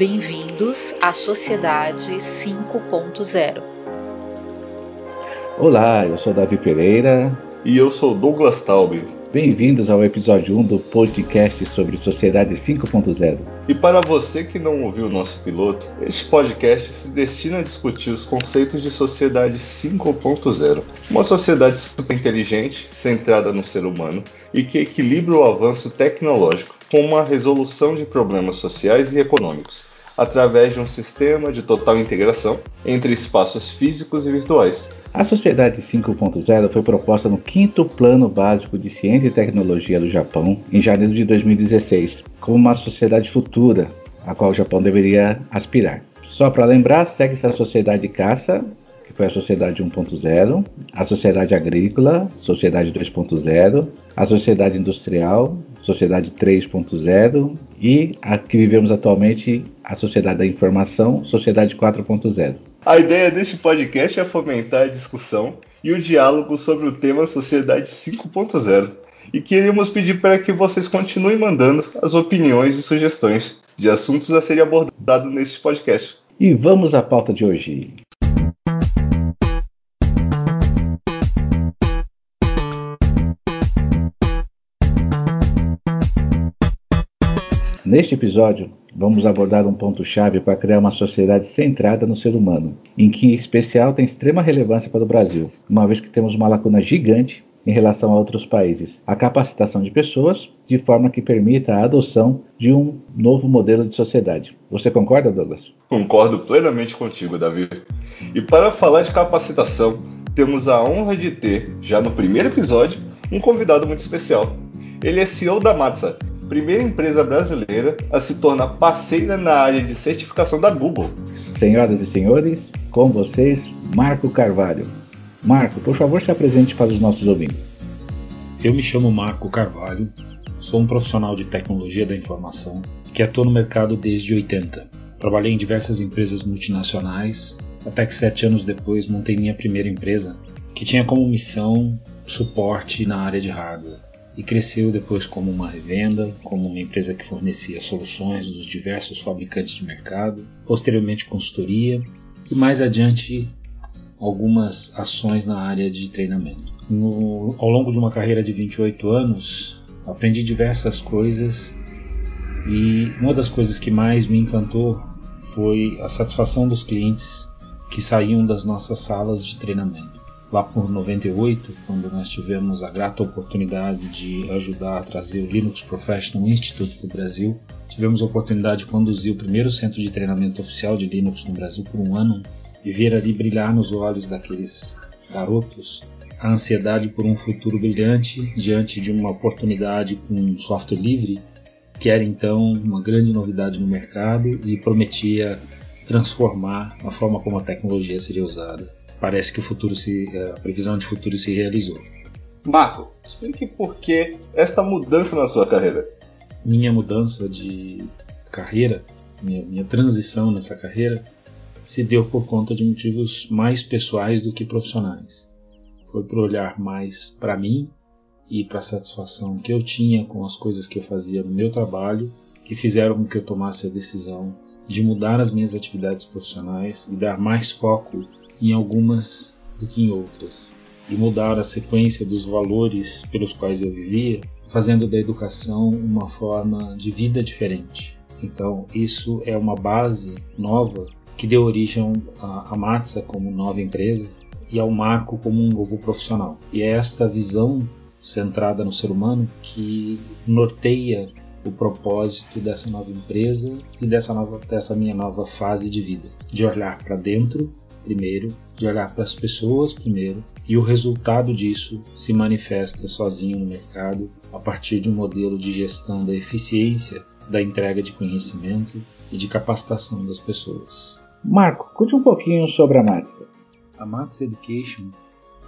Bem-vindos à Sociedade 5.0. Olá, eu sou Davi Pereira. E eu sou Douglas Taube. Bem-vindos ao episódio 1 do podcast sobre Sociedade 5.0. E para você que não ouviu o nosso piloto, este podcast se destina a discutir os conceitos de Sociedade 5.0, uma sociedade super inteligente, centrada no ser humano e que equilibra o avanço tecnológico com uma resolução de problemas sociais e econômicos, através de um sistema de total integração entre espaços físicos e virtuais a Sociedade 5.0 foi proposta no quinto Plano Básico de Ciência e Tecnologia do Japão em janeiro de 2016, como uma sociedade futura, a qual o Japão deveria aspirar. Só para lembrar, segue-se a Sociedade Caça, que foi a Sociedade 1.0, a Sociedade Agrícola, Sociedade 2.0, a Sociedade Industrial, Sociedade 3.0 e a que vivemos atualmente, a Sociedade da Informação, Sociedade 4.0. A ideia deste podcast é fomentar a discussão e o diálogo sobre o tema Sociedade 5.0. E queríamos pedir para que vocês continuem mandando as opiniões e sugestões de assuntos a serem abordados neste podcast. E vamos à pauta de hoje. Neste episódio, vamos abordar um ponto-chave para criar uma sociedade centrada no ser humano, em que, em especial, tem extrema relevância para o Brasil, uma vez que temos uma lacuna gigante em relação a outros países: a capacitação de pessoas de forma que permita a adoção de um novo modelo de sociedade. Você concorda, Douglas? Concordo plenamente contigo, Davi. E para falar de capacitação, temos a honra de ter, já no primeiro episódio, um convidado muito especial. Ele é CEO da Matsa, primeira empresa brasileira a se tornar parceira na área de certificação da Google. Senhoras e senhores, com vocês, Marco Carvalho. Marco, por favor, se apresente para os nossos ouvintes. Eu me chamo Marco Carvalho, sou um profissional de tecnologia da informação que atua no mercado desde 80. Trabalhei em diversas empresas multinacionais, até que sete anos depois montei minha primeira empresa, que tinha como missão suporte na área de hardware e cresceu depois como uma revenda, como uma empresa que fornecia soluções dos diversos fabricantes de mercado, posteriormente consultoria e mais adiante algumas ações na área de treinamento. No, ao longo de uma carreira de 28 anos, aprendi diversas coisas e uma das coisas que mais me encantou foi a satisfação dos clientes que saíam das nossas salas de treinamento lá por 98, quando nós tivemos a grata oportunidade de ajudar a trazer o Linux Professional Institute para o Brasil. Tivemos a oportunidade de conduzir o primeiro centro de treinamento oficial de Linux no Brasil por um ano e ver ali brilhar nos olhos daqueles garotos a ansiedade por um futuro brilhante diante de uma oportunidade com software livre, que era então uma grande novidade no mercado e prometia transformar a forma como a tecnologia seria usada parece que o futuro se, a previsão de futuro se realizou. Marco, explique por que esta mudança na sua carreira. Minha mudança de carreira, minha, minha transição nessa carreira, se deu por conta de motivos mais pessoais do que profissionais. Foi por olhar mais para mim e para a satisfação que eu tinha com as coisas que eu fazia no meu trabalho que fizeram com que eu tomasse a decisão de mudar as minhas atividades profissionais e dar mais foco em algumas do que em outras, e mudar a sequência dos valores pelos quais eu vivia, fazendo da educação uma forma de vida diferente. Então, isso é uma base nova que deu origem à Matsa como nova empresa e ao Marco como um novo profissional. E é esta visão centrada no ser humano que norteia o propósito dessa nova empresa e dessa, nova, dessa minha nova fase de vida, de olhar para dentro primeiro, de olhar para as pessoas primeiro, e o resultado disso se manifesta sozinho no mercado a partir de um modelo de gestão da eficiência da entrega de conhecimento e de capacitação das pessoas. Marco, conte um pouquinho sobre a Matsa. A Matsa Education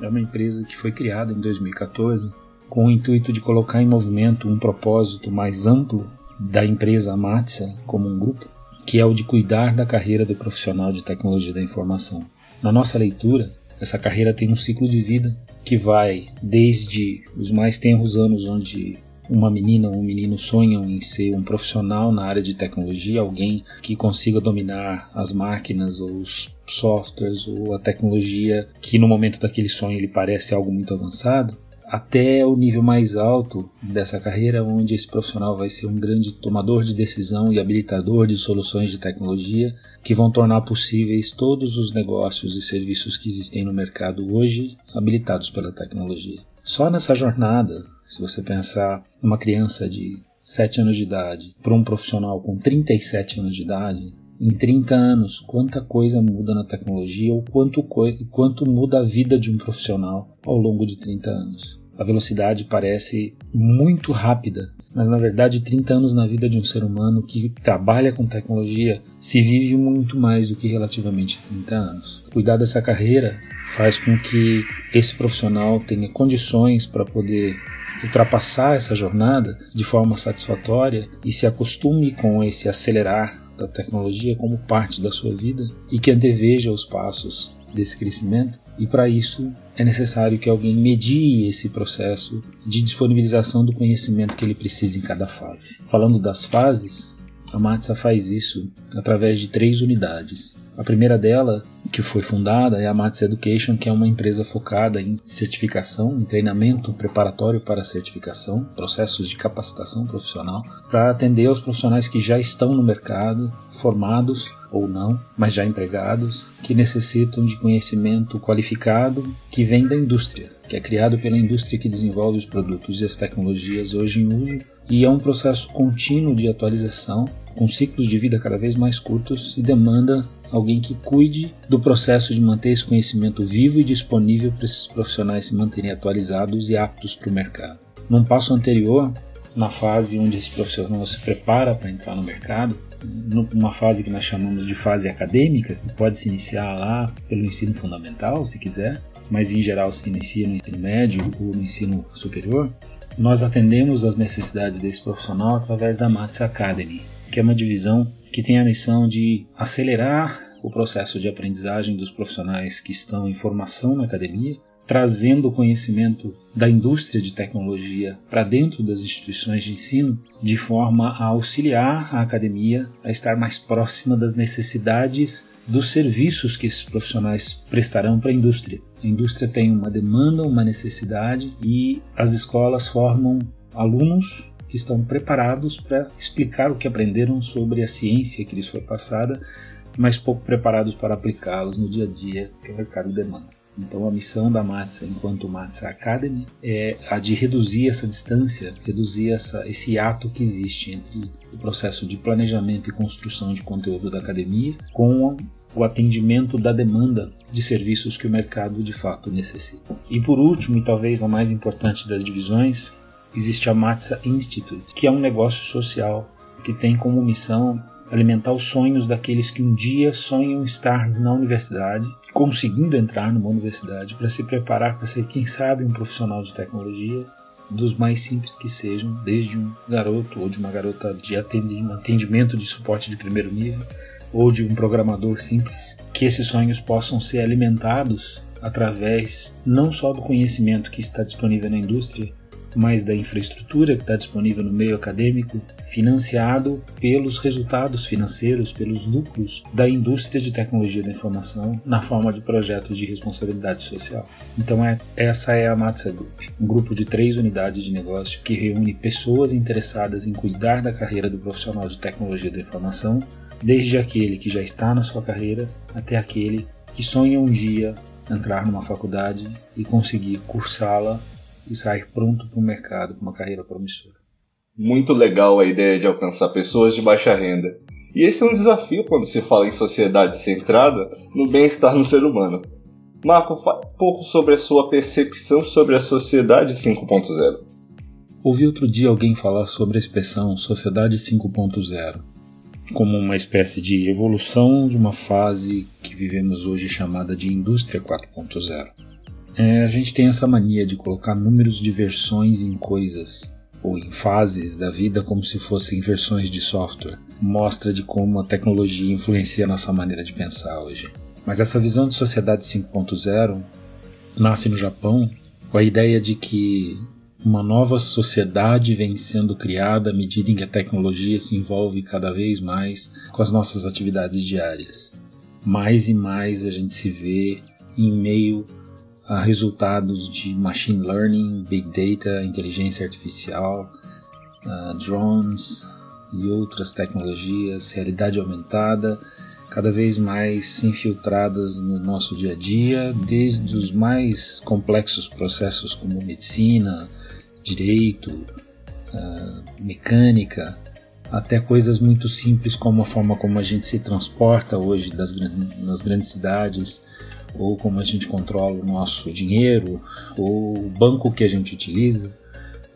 é uma empresa que foi criada em 2014 com o intuito de colocar em movimento um propósito mais amplo da empresa Matsa como um grupo que é o de cuidar da carreira do profissional de tecnologia da informação. Na nossa leitura, essa carreira tem um ciclo de vida que vai desde os mais tenros anos onde uma menina ou um menino sonham em ser um profissional na área de tecnologia, alguém que consiga dominar as máquinas ou os softwares ou a tecnologia que no momento daquele sonho lhe parece algo muito avançado, até o nível mais alto dessa carreira, onde esse profissional vai ser um grande tomador de decisão e habilitador de soluções de tecnologia que vão tornar possíveis todos os negócios e serviços que existem no mercado hoje habilitados pela tecnologia. Só nessa jornada, se você pensar numa criança de 7 anos de idade para um profissional com 37 anos de idade, em 30 anos, quanta coisa muda na tecnologia ou quanto, quanto muda a vida de um profissional ao longo de 30 anos. A velocidade parece muito rápida, mas na verdade 30 anos na vida de um ser humano que trabalha com tecnologia se vive muito mais do que relativamente 30 anos. Cuidar dessa carreira faz com que esse profissional tenha condições para poder ultrapassar essa jornada de forma satisfatória e se acostume com esse acelerar da tecnologia como parte da sua vida e que anteveja os passos desse crescimento, e para isso é necessário que alguém medie esse processo de disponibilização do conhecimento que ele precisa em cada fase. Falando das fases, a Matsa faz isso através de três unidades. A primeira dela, que foi fundada, é a Matsa Education, que é uma empresa focada em certificação, em treinamento preparatório para certificação, processos de capacitação profissional, para atender aos profissionais que já estão no mercado, formados ou não, mas já empregados, que necessitam de conhecimento qualificado que vem da indústria, que é criado pela indústria que desenvolve os produtos e as tecnologias hoje em uso, e é um processo contínuo de atualização, com ciclos de vida cada vez mais curtos e demanda alguém que cuide do processo de manter esse conhecimento vivo e disponível para esses profissionais se manterem atualizados e aptos para o mercado. Num passo anterior, na fase onde esse profissional se prepara para entrar no mercado, numa fase que nós chamamos de fase acadêmica, que pode se iniciar lá pelo ensino fundamental, se quiser, mas em geral se inicia no ensino médio ou no ensino superior, nós atendemos as necessidades desse profissional através da Mats Academy, que é uma divisão que tem a missão de acelerar o processo de aprendizagem dos profissionais que estão em formação na academia trazendo o conhecimento da indústria de tecnologia para dentro das instituições de ensino, de forma a auxiliar a academia a estar mais próxima das necessidades dos serviços que esses profissionais prestarão para a indústria. A indústria tem uma demanda, uma necessidade e as escolas formam alunos que estão preparados para explicar o que aprenderam sobre a ciência que lhes foi passada, mas pouco preparados para aplicá-los no dia a dia que o mercado demanda. Então a missão da Matsa enquanto Matsa Academy é a de reduzir essa distância, reduzir essa, esse ato que existe entre o processo de planejamento e construção de conteúdo da academia com o atendimento da demanda de serviços que o mercado de fato necessita. E por último, e talvez a mais importante das divisões, existe a Matsa Institute, que é um negócio social que tem como missão alimentar os sonhos daqueles que um dia sonham estar na universidade, conseguindo entrar numa universidade para se preparar para ser, quem sabe, um profissional de tecnologia, dos mais simples que sejam, desde um garoto ou de uma garota de atendimento de suporte de primeiro nível, ou de um programador simples, que esses sonhos possam ser alimentados através não só do conhecimento que está disponível na indústria, mas da infraestrutura que está disponível no meio acadêmico, financiado pelos resultados financeiros, pelos lucros da indústria de tecnologia da informação na forma de projetos de responsabilidade social. Então é, essa é a Matsa Group, um grupo de três unidades de negócio que reúne pessoas interessadas em cuidar da carreira do profissional de tecnologia da informação, desde aquele que já está na sua carreira até aquele que sonha um dia entrar numa faculdade e conseguir cursá-la e sair pronto para o mercado com uma carreira promissora. Muito legal a ideia de alcançar pessoas de baixa renda. E esse é um desafio quando se fala em sociedade centrada no bem-estar no ser humano. Marco, fale um pouco sobre a sua percepção sobre a sociedade 5.0. Ouvi outro dia alguém falar sobre a expressão sociedade 5.0 como uma espécie de evolução de uma fase que vivemos hoje chamada de indústria 4.0. É, a gente tem essa mania de colocar números de versões em coisas ou em fases da vida como se fossem versões de software. Mostra de como a tecnologia influencia a nossa maneira de pensar hoje. Mas essa visão de sociedade 5.0 nasce no Japão com a ideia de que uma nova sociedade vem sendo criada à medida em que a tecnologia se envolve cada vez mais com as nossas atividades diárias. Mais e mais a gente se vê em meio a resultados de machine learning, big data, inteligência artificial, uh, drones e outras tecnologias, realidade aumentada, cada vez mais infiltradas no nosso dia a dia, desde os mais complexos processos como medicina, direito, uh, mecânica, até coisas muito simples como a forma como a gente se transporta hoje das, nas grandes cidades, ou como a gente controla o nosso dinheiro, ou o banco que a gente utiliza.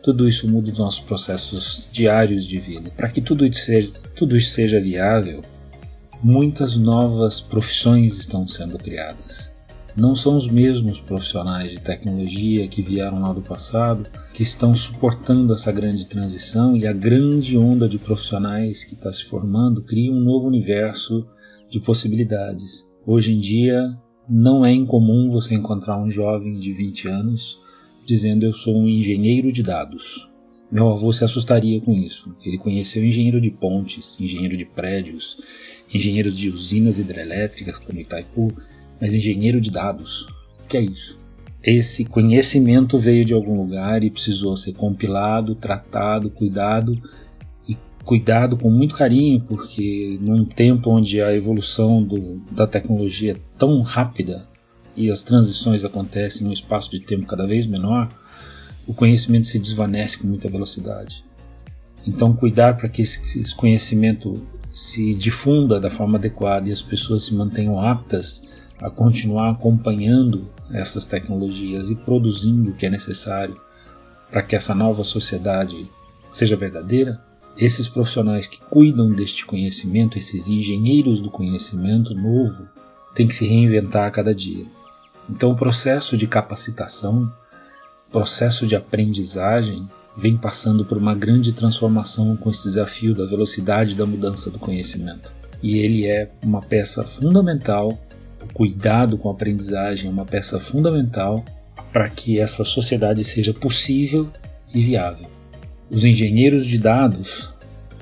Tudo isso muda os nossos processos diários de vida. Para que tudo isso, seja, tudo isso seja viável, muitas novas profissões estão sendo criadas. Não são os mesmos profissionais de tecnologia que vieram lá do passado que estão suportando essa grande transição e a grande onda de profissionais que está se formando cria um novo universo de possibilidades. Hoje em dia, não é incomum você encontrar um jovem de 20 anos dizendo eu sou um engenheiro de dados. Meu avô se assustaria com isso. Ele conheceu engenheiro de pontes, engenheiro de prédios, engenheiros de usinas hidrelétricas como Itaipu, mas engenheiro de dados. O que é isso? Esse conhecimento veio de algum lugar e precisou ser compilado, tratado, cuidado cuidado com muito carinho, porque num tempo onde a evolução do, da tecnologia é tão rápida e as transições acontecem em um espaço de tempo cada vez menor, o conhecimento se desvanece com muita velocidade. Então, cuidar para que esse conhecimento se difunda da forma adequada e as pessoas se mantenham aptas a continuar acompanhando essas tecnologias e produzindo o que é necessário para que essa nova sociedade seja verdadeira, esses profissionais que cuidam deste conhecimento, esses engenheiros do conhecimento novo, têm que se reinventar a cada dia. Então, o processo de capacitação, processo de aprendizagem, vem passando por uma grande transformação com esse desafio da velocidade da mudança do conhecimento. E ele é uma peça fundamental, o cuidado com a aprendizagem é uma peça fundamental para que essa sociedade seja possível e viável. Os engenheiros de dados,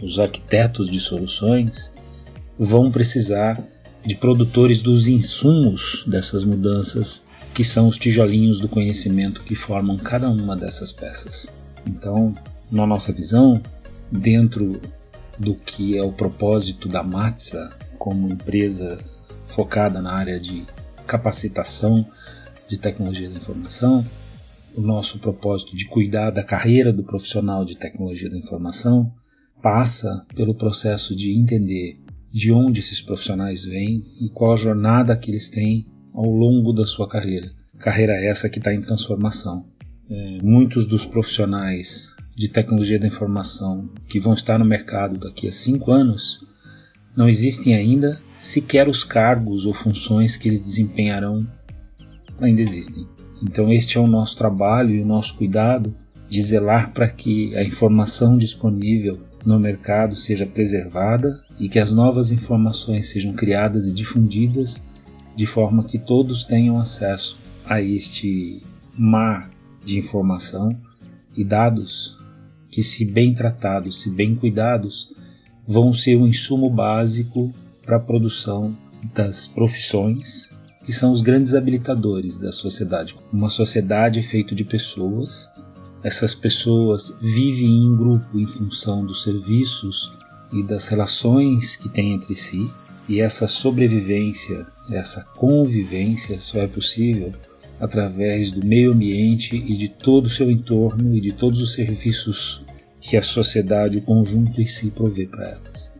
os arquitetos de soluções, vão precisar de produtores dos insumos dessas mudanças, que são os tijolinhos do conhecimento que formam cada uma dessas peças. Então, na nossa visão, dentro do que é o propósito da Matsa como empresa focada na área de capacitação de tecnologia da informação, o nosso propósito de cuidar da carreira do profissional de tecnologia da informação passa pelo processo de entender de onde esses profissionais vêm e qual a jornada que eles têm ao longo da sua carreira. Carreira essa que está em transformação é, muitos dos profissionais de tecnologia da informação que vão estar no mercado daqui a cinco anos não existem ainda, sequer os cargos ou funções que eles desempenharão ainda existem. Então, este é o nosso trabalho e o nosso cuidado de zelar para que a informação disponível no mercado seja preservada e que as novas informações sejam criadas e difundidas de forma que todos tenham acesso a este mar de informação e dados que, se bem tratados, se bem cuidados, vão ser o insumo básico para a produção das profissões que são os grandes habilitadores da sociedade. Uma sociedade é feita de pessoas, essas pessoas vivem em grupo em função dos serviços e das relações que têm entre si, e essa sobrevivência, essa convivência só é possível através do meio ambiente e de todo o seu entorno e de todos os serviços que a sociedade, o conjunto em si provê para elas.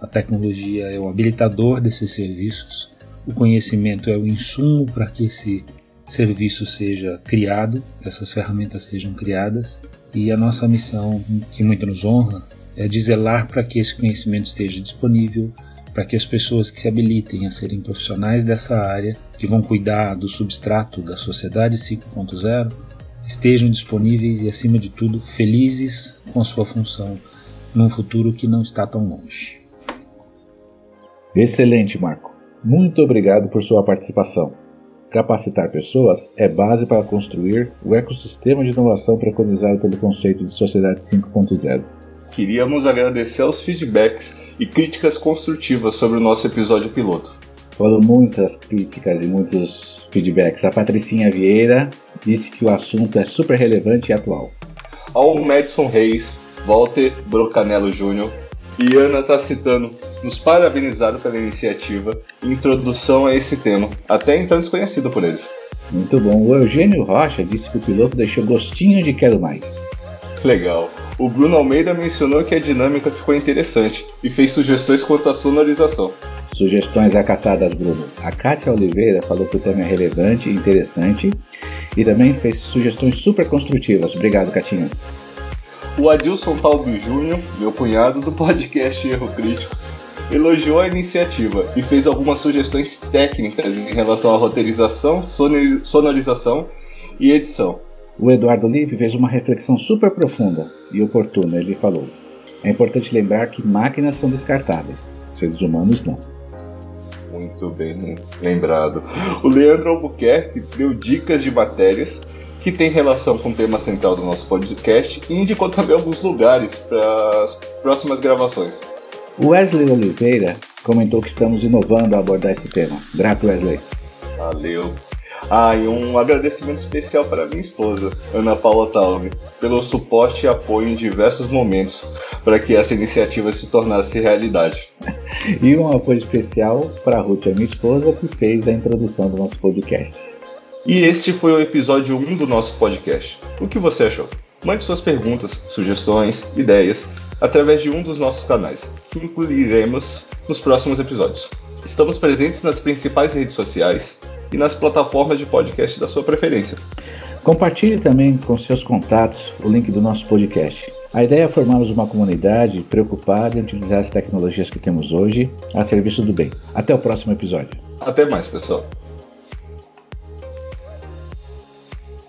A tecnologia é o habilitador desses serviços, o conhecimento é o insumo para que esse serviço seja criado, que essas ferramentas sejam criadas, e a nossa missão, que muito nos honra, é de zelar para que esse conhecimento esteja disponível para que as pessoas que se habilitem a serem profissionais dessa área, que vão cuidar do substrato da sociedade 5.0, estejam disponíveis e, acima de tudo, felizes com a sua função num futuro que não está tão longe. Excelente, Marco. Muito obrigado por sua participação. Capacitar pessoas é base para construir o ecossistema de inovação preconizado pelo conceito de Sociedade 5.0. Queríamos agradecer aos feedbacks e críticas construtivas sobre o nosso episódio piloto. Foram muitas críticas e muitos feedbacks. A Patricinha Vieira disse que o assunto é super relevante e atual. Ao Madison Reis, Walter Brocanello Jr. e Ana está citando, nos parabenizaram pela iniciativa e introdução a esse tema, até então desconhecido por eles. Muito bom. O Eugênio Rocha disse que o piloto deixou gostinho de quero mais. Legal. O Bruno Almeida mencionou que a dinâmica ficou interessante e fez sugestões quanto à sonorização. Sugestões acatadas, Bruno. A Kátia Oliveira falou que o tema é relevante e interessante e também fez sugestões super construtivas. Obrigado, Catinha. O Adilson Talbi Júnior, meu cunhado do podcast Erro Crítico, elogiou a iniciativa e fez algumas sugestões técnicas em relação à roteirização, sonorização e edição. O Eduardo Live fez uma reflexão super profunda e oportuna. Ele falou: É importante lembrar que máquinas são descartáveis, seres humanos não. Muito bem lembrado. O Leandro Albuquerque deu dicas de matérias que tem relação com o tema central do nosso podcast e indicou também alguns lugares para as próximas gravações. Wesley Oliveira comentou que estamos inovando a abordar esse tema. Grato, Wesley. Valeu. Ah, e um agradecimento especial para minha esposa, Ana Paula Talvi, pelo suporte e apoio em diversos momentos para que essa iniciativa se tornasse realidade. e um apoio especial para a Ruth, a minha esposa, que fez a introdução do nosso podcast. E este foi o episódio 1 do nosso podcast. O que você achou? Mande suas perguntas, sugestões, ideias através de um dos nossos canais, que incluiremos nos próximos episódios. Estamos presentes nas principais redes sociais e nas plataformas de podcast da sua preferência. Compartilhe também com seus contatos o link do nosso podcast. A ideia é formarmos uma comunidade preocupada em utilizar as tecnologias que temos hoje a serviço do bem. Até o próximo episódio. Até mais, pessoal.